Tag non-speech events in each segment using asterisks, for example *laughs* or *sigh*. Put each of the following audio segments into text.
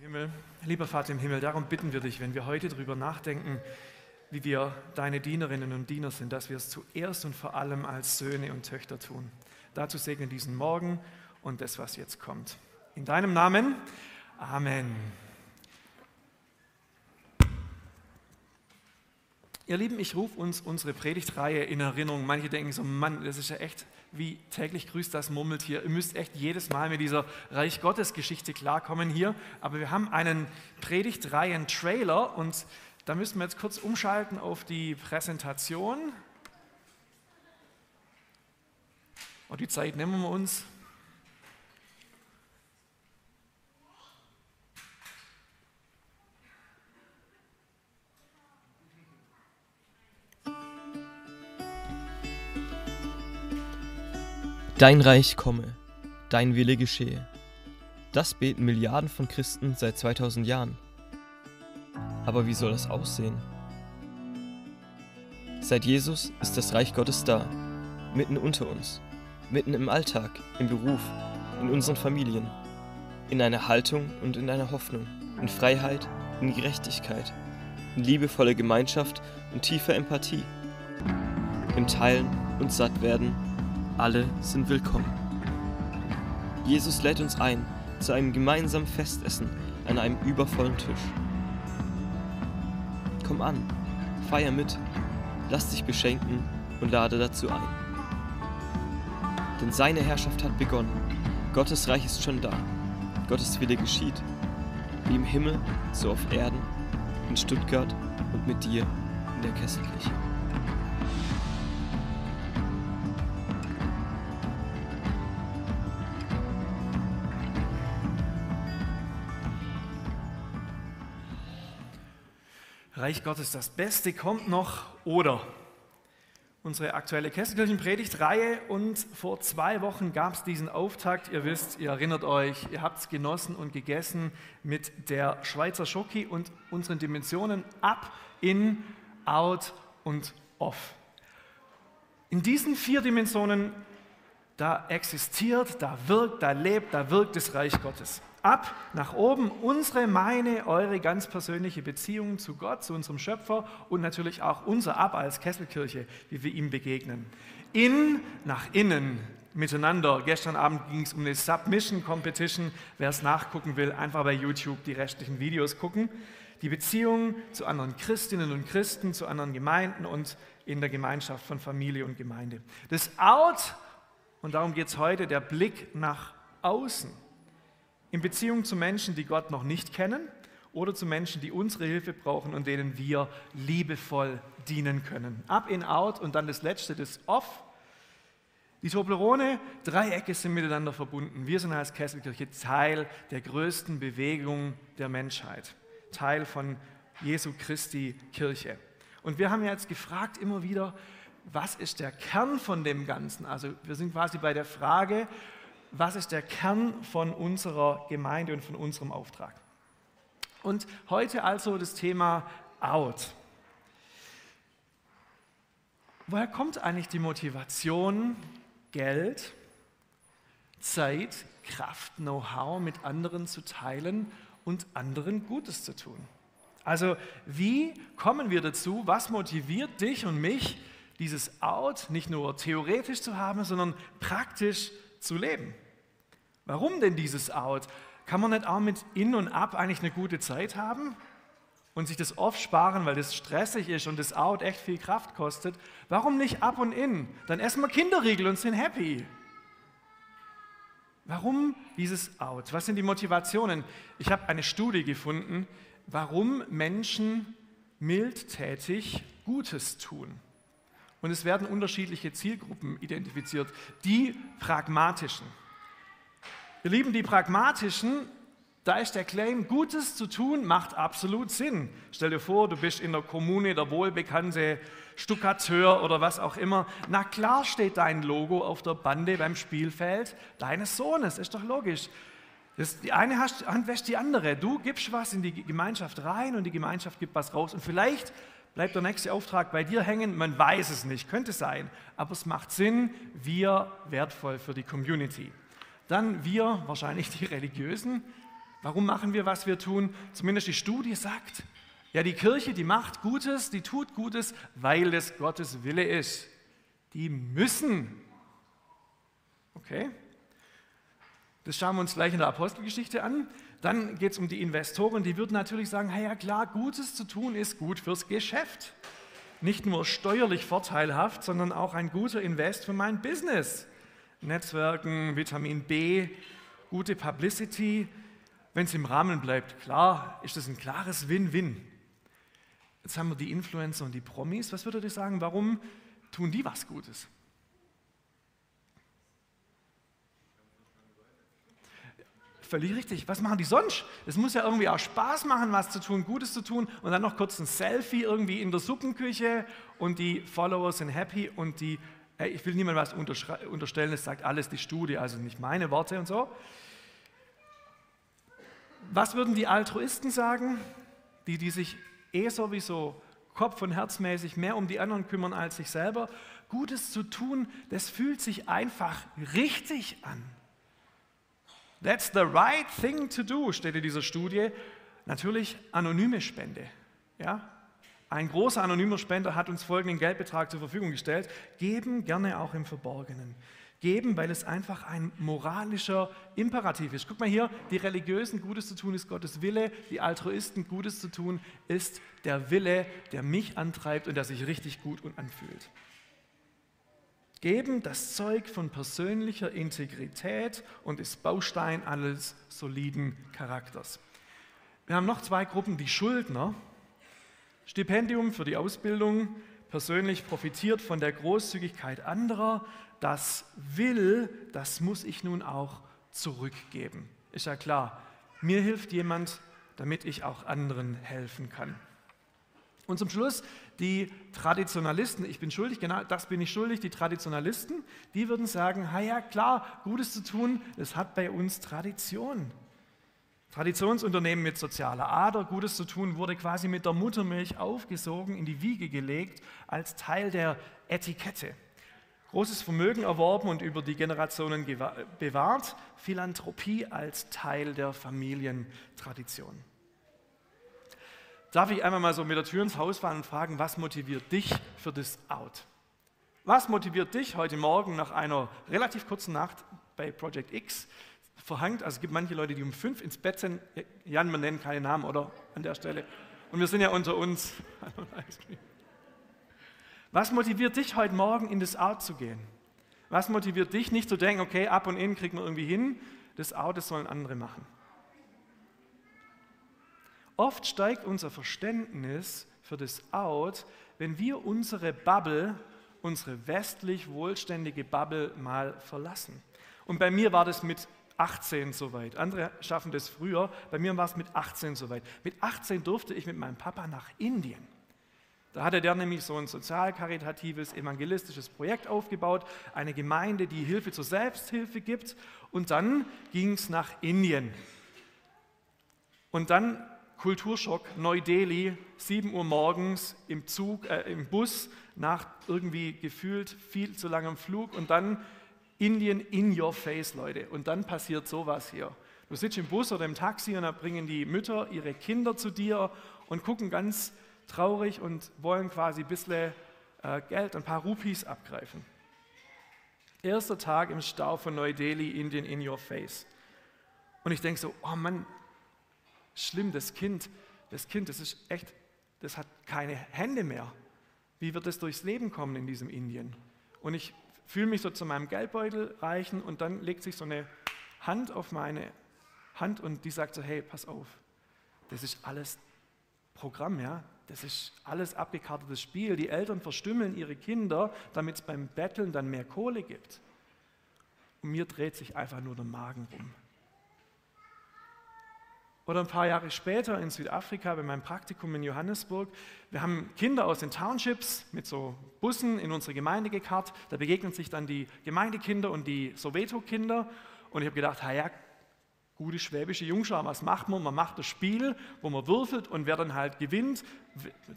Himmel, lieber Vater im Himmel, darum bitten wir dich, wenn wir heute darüber nachdenken, wie wir deine Dienerinnen und Diener sind, dass wir es zuerst und vor allem als Söhne und Töchter tun. Dazu segne diesen Morgen und das, was jetzt kommt. In deinem Namen, Amen. Ihr Lieben, ich rufe uns unsere Predigtreihe in Erinnerung. Manche denken so, Mann, das ist ja echt wie täglich grüßt das Murmeltier. Ihr müsst echt jedes Mal mit dieser Reich Gottes Geschichte klarkommen hier. Aber wir haben einen Predigtreihen-Trailer und da müssen wir jetzt kurz umschalten auf die Präsentation. Und die Zeit nehmen wir uns. Dein Reich komme, dein Wille geschehe. Das beten Milliarden von Christen seit 2000 Jahren. Aber wie soll das aussehen? Seit Jesus ist das Reich Gottes da, mitten unter uns, mitten im Alltag, im Beruf, in unseren Familien, in einer Haltung und in einer Hoffnung, in Freiheit, in Gerechtigkeit, in liebevoller Gemeinschaft und tiefer Empathie, im Teilen und Sattwerden alle sind willkommen. Jesus lädt uns ein zu einem gemeinsamen Festessen an einem übervollen Tisch. Komm an, feier mit, lass dich beschenken und lade dazu ein. Denn seine Herrschaft hat begonnen. Gottes Reich ist schon da. Gottes Wille geschieht. Wie im Himmel, so auf Erden, in Stuttgart und mit dir in der Kesselkirche. Reich Gottes, das Beste kommt noch oder unsere aktuelle Kesselkirchenpredigtreihe und vor zwei Wochen gab es diesen Auftakt. Ihr wisst, ihr erinnert euch, ihr habt es genossen und gegessen mit der Schweizer Schoki und unseren Dimensionen ab, in, out und off. In diesen vier Dimensionen, da existiert, da wirkt, da lebt, da wirkt das Reich Gottes ab nach oben unsere, meine, eure ganz persönliche Beziehung zu Gott, zu unserem Schöpfer und natürlich auch unser Ab als Kesselkirche, wie wir ihm begegnen. In nach innen miteinander. Gestern Abend ging es um eine Submission Competition. Wer es nachgucken will, einfach bei YouTube die restlichen Videos gucken. Die Beziehung zu anderen Christinnen und Christen, zu anderen Gemeinden und in der Gemeinschaft von Familie und Gemeinde. Das Out, und darum geht es heute, der Blick nach außen in Beziehung zu Menschen, die Gott noch nicht kennen oder zu Menschen, die unsere Hilfe brauchen und denen wir liebevoll dienen können. Up, in, out und dann das letzte, das off. Die Toblerone, Dreiecke sind miteinander verbunden. Wir sind als Kesselkirche Teil der größten Bewegung der Menschheit, Teil von Jesu Christi Kirche. Und wir haben ja jetzt gefragt immer wieder, was ist der Kern von dem Ganzen? Also wir sind quasi bei der Frage, was ist der Kern von unserer Gemeinde und von unserem Auftrag. Und heute also das Thema Out. Woher kommt eigentlich die Motivation, Geld, Zeit, Kraft, Know-how mit anderen zu teilen und anderen Gutes zu tun? Also wie kommen wir dazu? Was motiviert dich und mich, dieses Out nicht nur theoretisch zu haben, sondern praktisch zu leben. Warum denn dieses Out? Kann man nicht auch mit In und Ab eigentlich eine gute Zeit haben und sich das oft sparen, weil das stressig ist und das Out echt viel Kraft kostet? Warum nicht Ab und In? Dann essen wir Kinderriegel und sind happy. Warum dieses Out? Was sind die Motivationen? Ich habe eine Studie gefunden, warum Menschen mildtätig Gutes tun. Und es werden unterschiedliche Zielgruppen identifiziert. Die pragmatischen. Ihr Lieben, die pragmatischen, da ist der Claim, Gutes zu tun, macht absolut Sinn. Stell dir vor, du bist in der Kommune der wohlbekannte Stuckateur oder was auch immer. Na klar steht dein Logo auf der Bande beim Spielfeld deines Sohnes, ist doch logisch. Das, die eine Hand wäscht die andere. Du gibst was in die Gemeinschaft rein und die Gemeinschaft gibt was raus. Und vielleicht bleibt der nächste Auftrag bei dir hängen? Man weiß es nicht, könnte sein, aber es macht Sinn, wir wertvoll für die Community. Dann wir, wahrscheinlich die Religiösen, Warum machen wir, was wir tun? Zumindest die Studie sagt, ja, die Kirche, die macht Gutes, die tut Gutes, weil es Gottes Wille ist. Die müssen. Okay? Das schauen wir uns gleich in der Apostelgeschichte an. Dann geht es um die Investoren, die würden natürlich sagen, ja klar, Gutes zu tun ist gut fürs Geschäft. Nicht nur steuerlich vorteilhaft, sondern auch ein guter Invest für mein Business. Netzwerken, Vitamin B, gute Publicity. Wenn es im Rahmen bleibt, klar, ist das ein klares Win-Win. Jetzt haben wir die Influencer und die Promis. Was würdet ihr sagen, warum tun die was Gutes? Völlig richtig. Was machen die sonst? Es muss ja irgendwie auch Spaß machen, was zu tun, Gutes zu tun und dann noch kurz ein Selfie irgendwie in der Suppenküche und die Follower sind happy und die, hey, ich will niemandem was unterstellen, das sagt alles die Studie, also nicht meine Worte und so. Was würden die Altruisten sagen? Die, die sich eh sowieso Kopf- und Herzmäßig mehr um die anderen kümmern als sich selber. Gutes zu tun, das fühlt sich einfach richtig an. That's the right thing to do, steht in dieser Studie. Natürlich anonyme Spende. Ja? Ein großer anonymer Spender hat uns folgenden Geldbetrag zur Verfügung gestellt. Geben gerne auch im Verborgenen. Geben, weil es einfach ein moralischer Imperativ ist. Guck mal hier, die Religiösen Gutes zu tun ist Gottes Wille, die Altruisten Gutes zu tun ist der Wille, der mich antreibt und der sich richtig gut und anfühlt. Geben das Zeug von persönlicher Integrität und ist Baustein alles soliden Charakters. Wir haben noch zwei Gruppen, die Schuldner. Stipendium für die Ausbildung, persönlich profitiert von der Großzügigkeit anderer, das will, das muss ich nun auch zurückgeben. Ist ja klar, mir hilft jemand, damit ich auch anderen helfen kann. Und zum Schluss die Traditionalisten, ich bin schuldig, genau das bin ich schuldig, die Traditionalisten, die würden sagen, ja klar, Gutes zu tun, das hat bei uns Tradition. Traditionsunternehmen mit sozialer Ader, Gutes zu tun, wurde quasi mit der Muttermilch aufgesogen, in die Wiege gelegt, als Teil der Etikette. Großes Vermögen erworben und über die Generationen bewahrt, Philanthropie als Teil der Familientradition. Darf ich einmal mal so mit der Tür ins Haus fahren und fragen, was motiviert dich für das Out? Was motiviert dich heute Morgen nach einer relativ kurzen Nacht bei Project X verhangt? Also es gibt manche Leute, die um fünf ins Bett sind. Jan, wir nennen keine Namen, oder? An der Stelle. Und wir sind ja unter uns. *laughs* Was motiviert dich heute Morgen in das Out zu gehen? Was motiviert dich nicht zu denken, okay, ab und in kriegen wir irgendwie hin, das Out, das sollen andere machen? Oft steigt unser Verständnis für das Out, wenn wir unsere Bubble, unsere westlich wohlständige Bubble mal verlassen. Und bei mir war das mit 18 soweit. Andere schaffen das früher. Bei mir war es mit 18 soweit. Mit 18 durfte ich mit meinem Papa nach Indien. Da hatte der nämlich so ein sozial-karitatives, evangelistisches Projekt aufgebaut, eine Gemeinde, die Hilfe zur Selbsthilfe gibt. Und dann ging es nach Indien. Und dann Kulturschock, Neu-Delhi, 7 Uhr morgens im Zug, äh, im Bus, nach irgendwie gefühlt viel zu langem Flug und dann Indien in your face, Leute. Und dann passiert sowas hier. Du sitzt im Bus oder im Taxi und da bringen die Mütter ihre Kinder zu dir und gucken ganz traurig und wollen quasi ein bisschen äh, Geld, ein paar Rupees abgreifen. Erster Tag im Stau von Neu-Delhi, Indien in your face. Und ich denke so, oh Mann, schlimm, das Kind, das Kind, das ist echt, das hat keine Hände mehr. Wie wird es durchs Leben kommen in diesem Indien? Und ich fühle mich so zu meinem Geldbeutel reichen und dann legt sich so eine Hand auf meine Hand und die sagt so, hey, pass auf, das ist alles Programm, ja, das ist alles abgekartetes Spiel. Die Eltern verstümmeln ihre Kinder, damit es beim Betteln dann mehr Kohle gibt. Und mir dreht sich einfach nur der Magen rum. Oder ein paar Jahre später in Südafrika bei meinem Praktikum in Johannesburg. Wir haben Kinder aus den Townships mit so Bussen in unsere Gemeinde gekarrt. Da begegnen sich dann die Gemeindekinder und die Soweto-Kinder. Und ich habe gedacht, ja, gute schwäbische Jungschar, was macht man? Man macht das Spiel, wo man würfelt und wer dann halt gewinnt,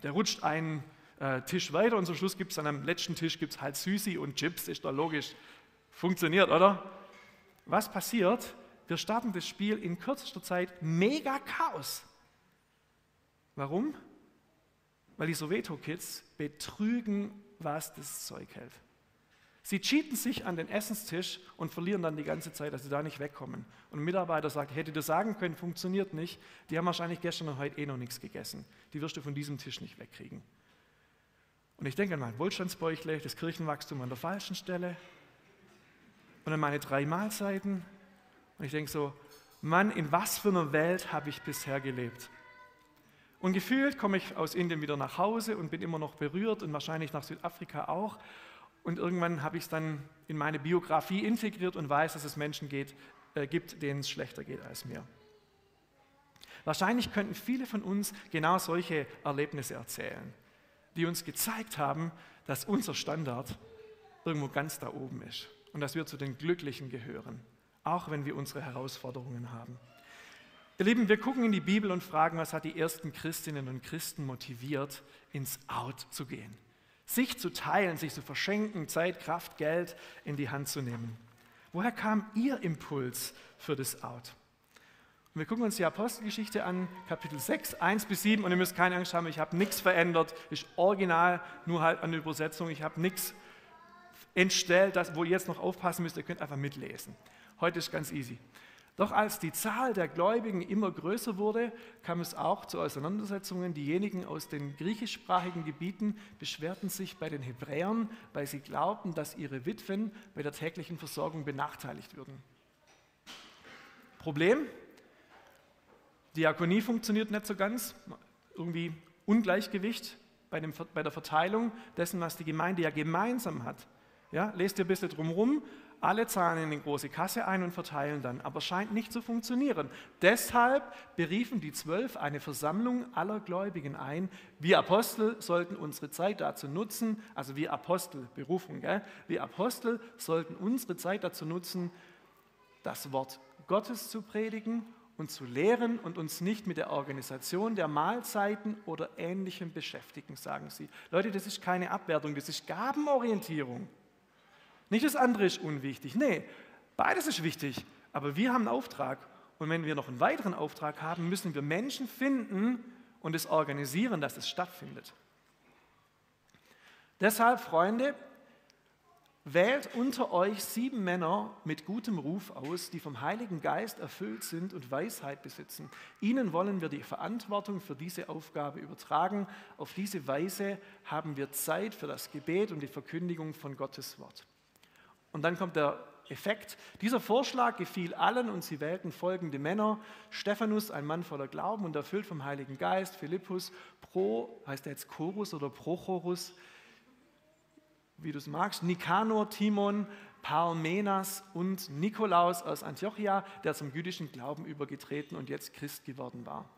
der rutscht einen äh, Tisch weiter und zum Schluss gibt es dann am letzten Tisch gibt's halt Süßi und Chips, ist doch logisch. Funktioniert, oder? Was passiert, wir starten das Spiel in kürzester Zeit mega Chaos. Warum? Weil die Soweto-Kids betrügen, was das Zeug hält. Sie cheaten sich an den Essenstisch und verlieren dann die ganze Zeit, dass sie da nicht wegkommen. Und ein Mitarbeiter sagt, hätte dir sagen können, funktioniert nicht. Die haben wahrscheinlich gestern und heute eh noch nichts gegessen. Die wirst du von diesem Tisch nicht wegkriegen. Und ich denke an mein Wohlstandsbäuchle, das Kirchenwachstum an der falschen Stelle und an meine drei Mahlzeiten. Und ich denke so, Mann, in was für einer Welt habe ich bisher gelebt? Und gefühlt komme ich aus Indien wieder nach Hause und bin immer noch berührt und wahrscheinlich nach Südafrika auch. Und irgendwann habe ich es dann in meine Biografie integriert und weiß, dass es Menschen geht, äh, gibt, denen es schlechter geht als mir. Wahrscheinlich könnten viele von uns genau solche Erlebnisse erzählen, die uns gezeigt haben, dass unser Standard irgendwo ganz da oben ist und dass wir zu den Glücklichen gehören, auch wenn wir unsere Herausforderungen haben. Ihr Lieben, wir gucken in die Bibel und fragen, was hat die ersten Christinnen und Christen motiviert, ins Out zu gehen sich zu teilen, sich zu verschenken, Zeit, Kraft, Geld in die Hand zu nehmen. Woher kam Ihr Impuls für das Out? Und wir gucken uns die Apostelgeschichte an, Kapitel 6, 1 bis 7. Und ihr müsst keine Angst haben, ich habe nichts verändert. Ist original, nur halt an der Übersetzung. Ich habe nichts entstellt, wo ihr jetzt noch aufpassen müsst. Ihr könnt einfach mitlesen. Heute ist ganz easy. Doch als die Zahl der Gläubigen immer größer wurde, kam es auch zu Auseinandersetzungen. Diejenigen aus den griechischsprachigen Gebieten beschwerten sich bei den Hebräern, weil sie glaubten, dass ihre Witwen bei der täglichen Versorgung benachteiligt würden. Problem? Diakonie funktioniert nicht so ganz. Irgendwie Ungleichgewicht bei, dem, bei der Verteilung dessen, was die Gemeinde ja gemeinsam hat. Ja, lest ihr ein bisschen drumherum. Alle zahlen in eine große Kasse ein und verteilen dann, aber scheint nicht zu funktionieren. Deshalb beriefen die Zwölf eine Versammlung aller Gläubigen ein. Wir Apostel sollten unsere Zeit dazu nutzen, also wir Apostel, Berufung, gell? wir Apostel sollten unsere Zeit dazu nutzen, das Wort Gottes zu predigen und zu lehren und uns nicht mit der Organisation der Mahlzeiten oder Ähnlichem beschäftigen, sagen sie. Leute, das ist keine Abwertung, das ist Gabenorientierung. Nicht das andere ist unwichtig. Nee, beides ist wichtig. Aber wir haben einen Auftrag. Und wenn wir noch einen weiteren Auftrag haben, müssen wir Menschen finden und es organisieren, dass es stattfindet. Deshalb, Freunde, wählt unter euch sieben Männer mit gutem Ruf aus, die vom Heiligen Geist erfüllt sind und Weisheit besitzen. Ihnen wollen wir die Verantwortung für diese Aufgabe übertragen. Auf diese Weise haben wir Zeit für das Gebet und die Verkündigung von Gottes Wort. Und dann kommt der Effekt. Dieser Vorschlag gefiel allen und sie wählten folgende Männer. Stephanus, ein Mann voller Glauben und erfüllt vom Heiligen Geist. Philippus, Pro, heißt er jetzt Chorus oder Prochorus, wie du es magst. Nikanor, Timon, Parmenas und Nikolaus aus Antiochia, der zum jüdischen Glauben übergetreten und jetzt Christ geworden war.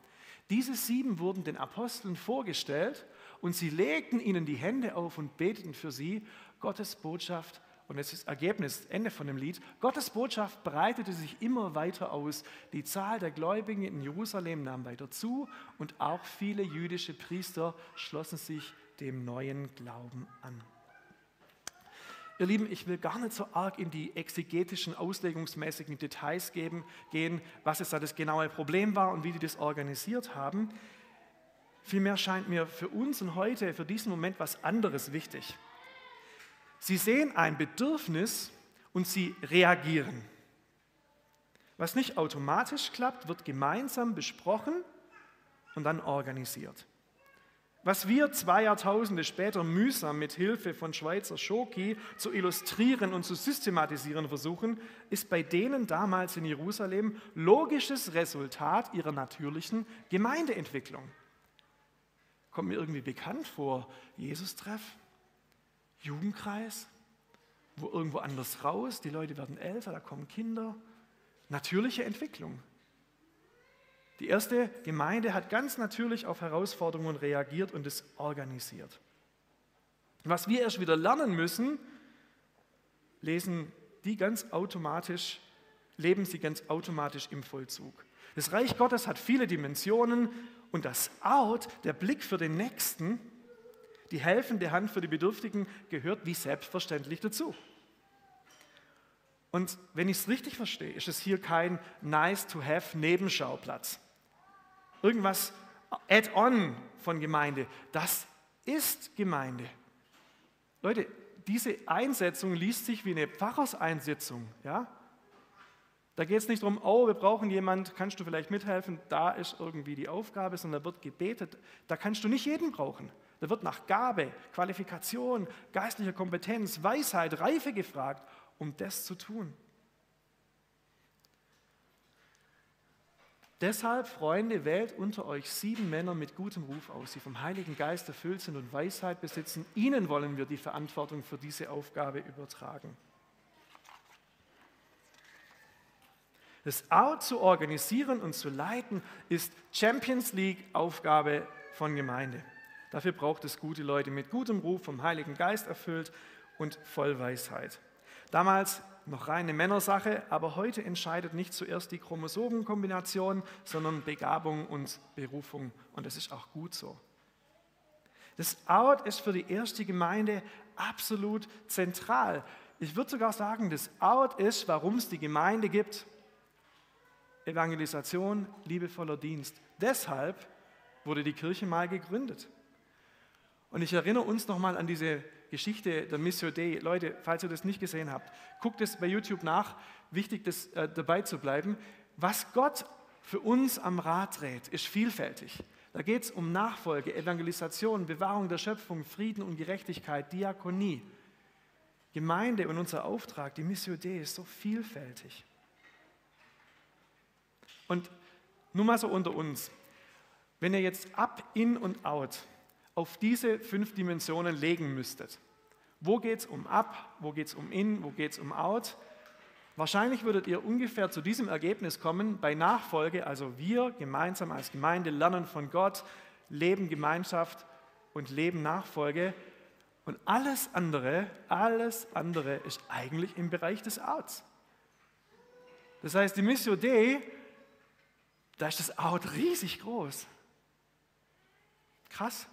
Diese sieben wurden den Aposteln vorgestellt und sie legten ihnen die Hände auf und beteten für sie. Gottes Botschaft und das ist Ergebnis, Ende von dem Lied, Gottes Botschaft breitete sich immer weiter aus. Die Zahl der Gläubigen in Jerusalem nahm weiter zu und auch viele jüdische Priester schlossen sich dem neuen Glauben an. Ihr Lieben, ich will gar nicht so arg in die exegetischen, auslegungsmäßigen Details geben, gehen, was jetzt da das genaue Problem war und wie die das organisiert haben. Vielmehr scheint mir für uns und heute, für diesen Moment was anderes wichtig. Sie sehen ein Bedürfnis und sie reagieren. Was nicht automatisch klappt, wird gemeinsam besprochen und dann organisiert. Was wir zwei Jahrtausende später mühsam mit Hilfe von Schweizer Schoki zu illustrieren und zu systematisieren versuchen, ist bei denen damals in Jerusalem logisches Resultat ihrer natürlichen Gemeindeentwicklung. Kommt mir irgendwie bekannt vor, Jesus-Treff? Jugendkreis, wo irgendwo anders raus, die Leute werden älter, da kommen Kinder. Natürliche Entwicklung. Die erste Gemeinde hat ganz natürlich auf Herausforderungen reagiert und es organisiert. Was wir erst wieder lernen müssen, lesen die ganz automatisch, leben sie ganz automatisch im Vollzug. Das Reich Gottes hat viele Dimensionen und das Out, der Blick für den Nächsten, die helfende Hand für die Bedürftigen gehört wie selbstverständlich dazu. Und wenn ich es richtig verstehe, ist es hier kein nice-to-have-Nebenschauplatz. Irgendwas add-on von Gemeinde. Das ist Gemeinde. Leute, diese Einsetzung liest sich wie eine Pfarrerseinsetzung. Ja? Da geht es nicht darum, oh, wir brauchen jemand, kannst du vielleicht mithelfen, da ist irgendwie die Aufgabe, sondern da wird gebetet. Da kannst du nicht jeden brauchen. Da wird nach Gabe, Qualifikation, geistlicher Kompetenz, Weisheit, Reife gefragt, um das zu tun. Deshalb, Freunde, wählt unter euch sieben Männer mit gutem Ruf aus, die vom Heiligen Geist erfüllt sind und Weisheit besitzen. Ihnen wollen wir die Verantwortung für diese Aufgabe übertragen. Das Out zu organisieren und zu leiten ist Champions League Aufgabe von Gemeinde. Dafür braucht es gute Leute mit gutem Ruf, vom Heiligen Geist erfüllt und voll Weisheit. Damals noch reine Männersache, aber heute entscheidet nicht zuerst die Chromosomenkombination, sondern Begabung und Berufung. Und das ist auch gut so. Das Out ist für die erste Gemeinde absolut zentral. Ich würde sogar sagen, das Out ist, warum es die Gemeinde gibt. Evangelisation, liebevoller Dienst. Deshalb wurde die Kirche mal gegründet. Und ich erinnere uns nochmal an diese Geschichte der Missio Dei. Leute, falls ihr das nicht gesehen habt, guckt es bei YouTube nach. Wichtig, das, äh, dabei zu bleiben. Was Gott für uns am Rad dreht, ist vielfältig. Da geht es um Nachfolge, Evangelisation, Bewahrung der Schöpfung, Frieden und Gerechtigkeit, Diakonie. Gemeinde und unser Auftrag, die Missio Dei, ist so vielfältig. Und nur mal so unter uns, wenn ihr jetzt up, in und out auf diese fünf Dimensionen legen müsstet. Wo geht es um Up, wo geht es um In, wo geht es um Out? Wahrscheinlich würdet ihr ungefähr zu diesem Ergebnis kommen bei Nachfolge, also wir gemeinsam als Gemeinde lernen von Gott, leben Gemeinschaft und leben Nachfolge. Und alles andere, alles andere ist eigentlich im Bereich des Outs. Das heißt, die Missio Dei, da ist das Out riesig groß. Krass.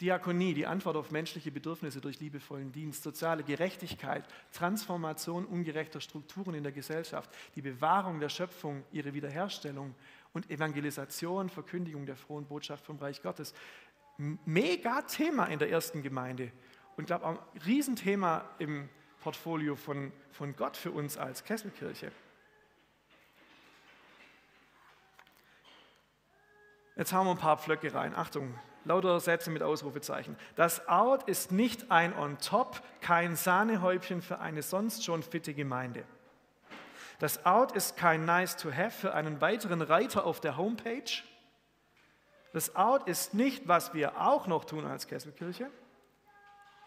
Diakonie, die Antwort auf menschliche Bedürfnisse durch liebevollen Dienst, soziale Gerechtigkeit, Transformation ungerechter Strukturen in der Gesellschaft, die Bewahrung der Schöpfung, ihre Wiederherstellung und Evangelisation, Verkündigung der frohen Botschaft vom Reich Gottes. Mega Thema in der ersten Gemeinde und glaube auch ein Riesenthema im Portfolio von, von Gott für uns als Kesselkirche. Jetzt haben wir ein paar Pflöcke rein. Achtung, lauter Sätze mit Ausrufezeichen. Das Out ist nicht ein On-Top, kein Sahnehäubchen für eine sonst schon fitte Gemeinde. Das Out ist kein Nice-to-Have für einen weiteren Reiter auf der Homepage. Das Out ist nicht, was wir auch noch tun als Kesselkirche.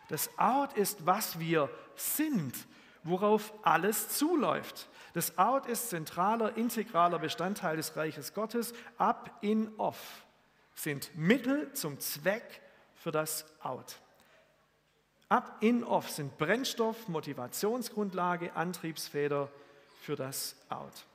Das Out ist, was wir sind, worauf alles zuläuft. Das Out ist zentraler, integraler Bestandteil des Reiches Gottes, up, in, off sind Mittel zum Zweck für das Out. Up, in, off sind Brennstoff, Motivationsgrundlage, Antriebsfeder für das Out.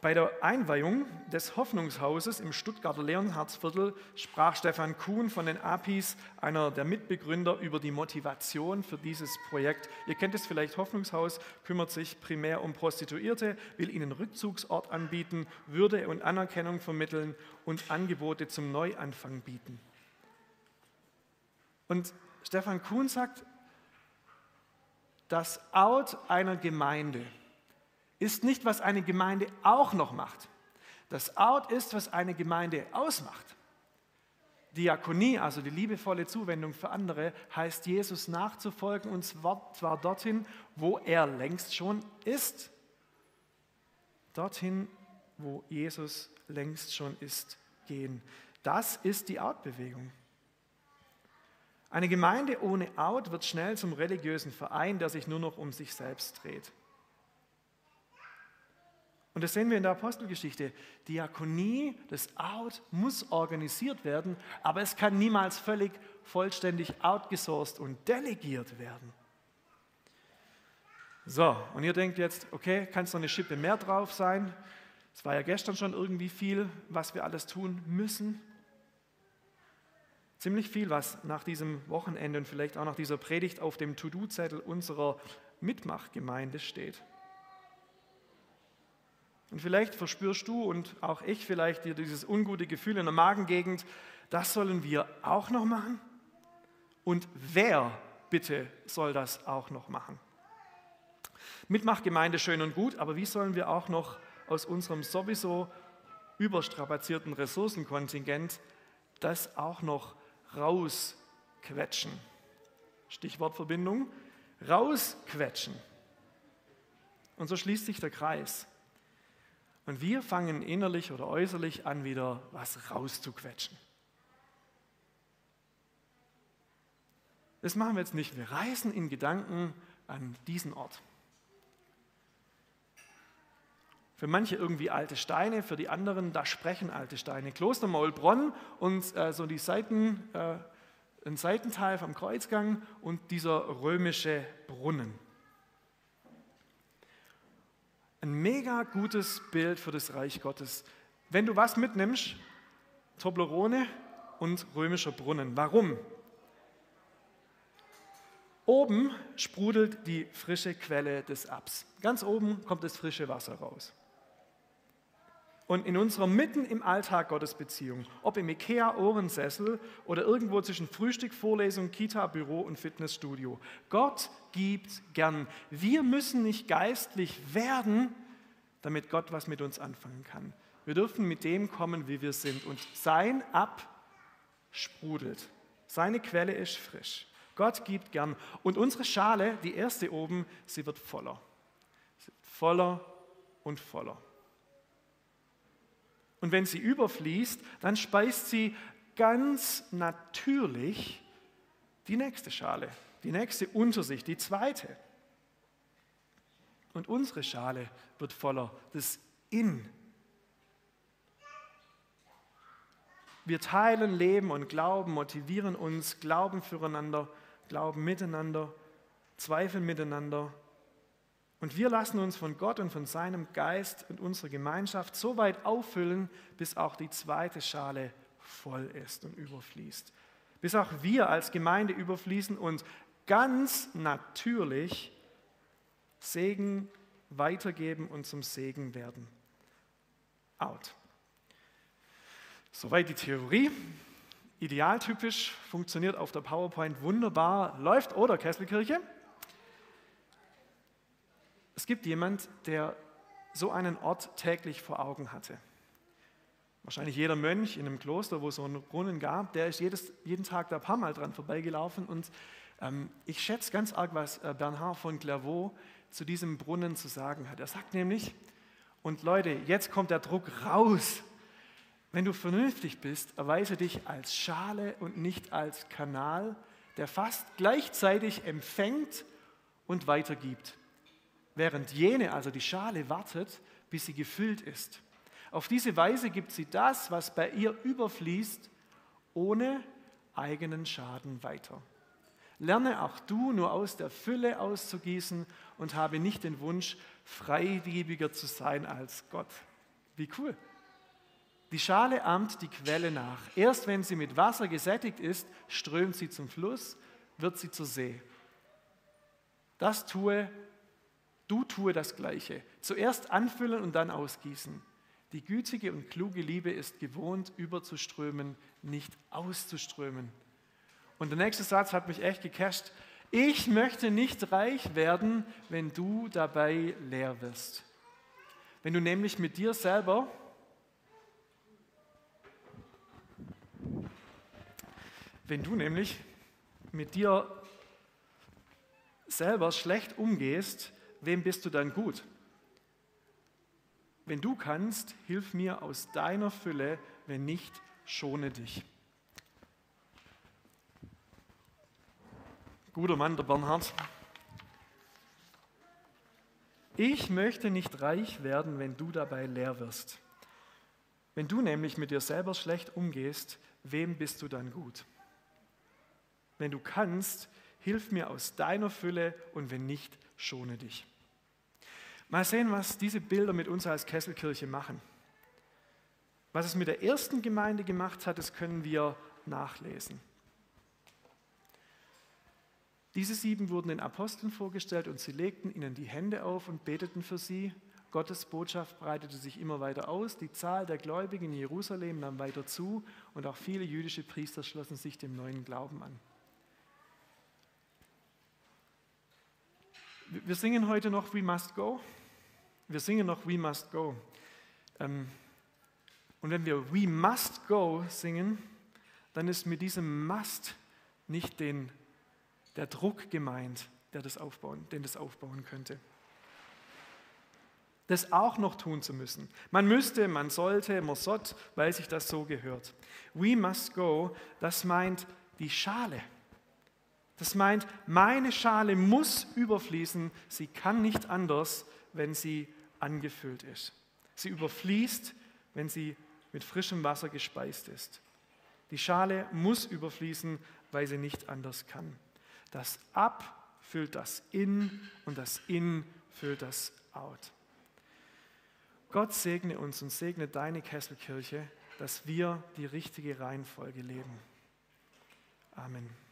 Bei der Einweihung des Hoffnungshauses im Stuttgarter Leonhardsviertel sprach Stefan Kuhn von den APIs, einer der Mitbegründer, über die Motivation für dieses Projekt. Ihr kennt es vielleicht, Hoffnungshaus kümmert sich primär um Prostituierte, will ihnen Rückzugsort anbieten, Würde und Anerkennung vermitteln und Angebote zum Neuanfang bieten. Und Stefan Kuhn sagt, das Out einer Gemeinde – ist nicht, was eine Gemeinde auch noch macht. Das Out ist, was eine Gemeinde ausmacht. Diakonie, also die liebevolle Zuwendung für andere, heißt Jesus nachzufolgen und zwar dorthin, wo er längst schon ist. Dorthin, wo Jesus längst schon ist, gehen. Das ist die Out-Bewegung. Eine Gemeinde ohne Out wird schnell zum religiösen Verein, der sich nur noch um sich selbst dreht. Und das sehen wir in der Apostelgeschichte. Diakonie, das Out, muss organisiert werden, aber es kann niemals völlig vollständig outgesourced und delegiert werden. So, und ihr denkt jetzt, okay, kann es noch eine Schippe mehr drauf sein? Es war ja gestern schon irgendwie viel, was wir alles tun müssen. Ziemlich viel, was nach diesem Wochenende und vielleicht auch nach dieser Predigt auf dem To-Do-Zettel unserer Mitmachgemeinde steht. Und vielleicht verspürst du und auch ich vielleicht dir dieses ungute Gefühl in der Magengegend, das sollen wir auch noch machen? Und wer bitte soll das auch noch machen? Mitmachgemeinde schön und gut, aber wie sollen wir auch noch aus unserem sowieso überstrapazierten Ressourcenkontingent das auch noch rausquetschen? Stichwortverbindung, rausquetschen. Und so schließt sich der Kreis. Und wir fangen innerlich oder äußerlich an, wieder was rauszuquetschen. Das machen wir jetzt nicht. Wir reisen in Gedanken an diesen Ort. Für manche irgendwie alte Steine, für die anderen, da sprechen alte Steine. Kloster Maulbronn und äh, so die Seiten, äh, ein Seitenteil vom Kreuzgang und dieser römische Brunnen. Ein mega gutes Bild für das Reich Gottes. Wenn du was mitnimmst, Toblerone und römischer Brunnen. Warum? Oben sprudelt die frische Quelle des Abs. Ganz oben kommt das frische Wasser raus. Und in unserer mitten im Alltag Gottesbeziehung, ob im Ikea-Ohrensessel oder irgendwo zwischen Frühstück, Vorlesung, Kita, Büro und Fitnessstudio, Gott gibt gern. Wir müssen nicht geistlich werden, damit Gott was mit uns anfangen kann. Wir dürfen mit dem kommen, wie wir sind. Und sein Ab sprudelt. Seine Quelle ist frisch. Gott gibt gern. Und unsere Schale, die erste oben, sie wird voller. Sie wird voller und voller. Und wenn sie überfließt, dann speist sie ganz natürlich die nächste Schale, die nächste unter sich, die zweite. Und unsere Schale wird voller, das In. Wir teilen Leben und Glauben, motivieren uns, glauben füreinander, glauben miteinander, zweifeln miteinander und wir lassen uns von Gott und von seinem Geist und unserer Gemeinschaft so weit auffüllen, bis auch die zweite Schale voll ist und überfließt. Bis auch wir als Gemeinde überfließen und ganz natürlich Segen weitergeben und zum Segen werden. Out. Soweit die Theorie. Idealtypisch funktioniert auf der PowerPoint wunderbar, läuft oder Kesselkirche. Es gibt jemand, der so einen Ort täglich vor Augen hatte. Wahrscheinlich jeder Mönch in einem Kloster, wo es so einen Brunnen gab, der ist jedes, jeden Tag da ein paar Mal dran vorbeigelaufen. Und ähm, ich schätze ganz arg, was äh, Bernhard von Clairvaux zu diesem Brunnen zu sagen hat. Er sagt nämlich, und Leute, jetzt kommt der Druck raus. Wenn du vernünftig bist, erweise dich als Schale und nicht als Kanal, der fast gleichzeitig empfängt und weitergibt während jene, also die Schale, wartet, bis sie gefüllt ist. Auf diese Weise gibt sie das, was bei ihr überfließt, ohne eigenen Schaden weiter. Lerne auch du nur aus der Fülle auszugießen und habe nicht den Wunsch, freigebiger zu sein als Gott. Wie cool. Die Schale ahmt die Quelle nach. Erst wenn sie mit Wasser gesättigt ist, strömt sie zum Fluss, wird sie zur See. Das tue Du tue das Gleiche. Zuerst anfüllen und dann ausgießen. Die gütige und kluge Liebe ist gewohnt, überzuströmen, nicht auszuströmen. Und der nächste Satz hat mich echt gecasht. Ich möchte nicht reich werden, wenn du dabei leer wirst. Wenn du nämlich mit dir selber wenn du nämlich mit dir selber schlecht umgehst, wem bist du dann gut? Wenn du kannst, hilf mir aus deiner Fülle, wenn nicht, schone dich. Guter Mann, der Bernhard. Ich möchte nicht reich werden, wenn du dabei leer wirst. Wenn du nämlich mit dir selber schlecht umgehst, wem bist du dann gut? Wenn du kannst, hilf mir aus deiner Fülle und wenn nicht, schone dich. Mal sehen, was diese Bilder mit uns als Kesselkirche machen. Was es mit der ersten Gemeinde gemacht hat, das können wir nachlesen. Diese sieben wurden den Aposteln vorgestellt und sie legten ihnen die Hände auf und beteten für sie. Gottes Botschaft breitete sich immer weiter aus. Die Zahl der Gläubigen in Jerusalem nahm weiter zu und auch viele jüdische Priester schlossen sich dem neuen Glauben an. Wir singen heute noch We Must Go. Wir singen noch We Must Go. Ähm, und wenn wir We Must Go singen, dann ist mit diesem Must nicht den, der Druck gemeint, der das aufbauen, den das aufbauen könnte. Das auch noch tun zu müssen. Man müsste, man sollte, man sollte, weil sich das so gehört. We must go, das meint die Schale. Das meint, meine Schale muss überfließen, sie kann nicht anders, wenn sie angefüllt ist. Sie überfließt, wenn sie mit frischem Wasser gespeist ist. Die Schale muss überfließen, weil sie nicht anders kann. Das Ab füllt das In und das In füllt das Out. Gott segne uns und segne deine Kesselkirche, dass wir die richtige Reihenfolge leben. Amen.